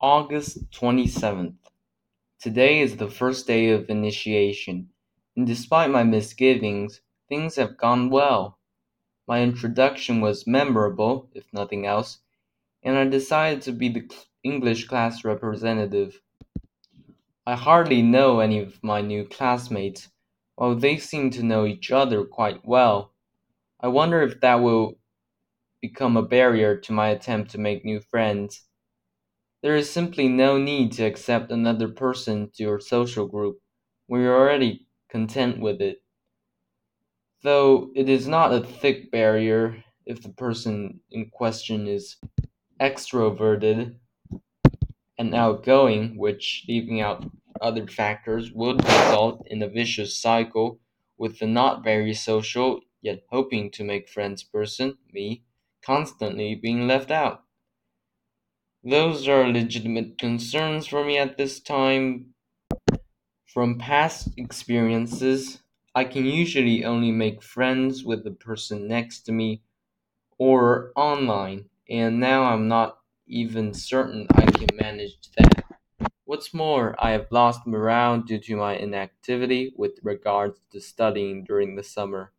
August 27th. Today is the first day of initiation, and despite my misgivings, things have gone well. My introduction was memorable, if nothing else, and I decided to be the English class representative. I hardly know any of my new classmates, while they seem to know each other quite well. I wonder if that will become a barrier to my attempt to make new friends. There is simply no need to accept another person to your social group you are already content with it. Though it is not a thick barrier if the person in question is extroverted and outgoing, which, leaving out other factors, would result in a vicious cycle with the not very social yet hoping to make friends person, me, constantly being left out. Those are legitimate concerns for me at this time. From past experiences, I can usually only make friends with the person next to me or online, and now I'm not even certain I can manage that. What's more, I have lost morale due to my inactivity with regards to studying during the summer.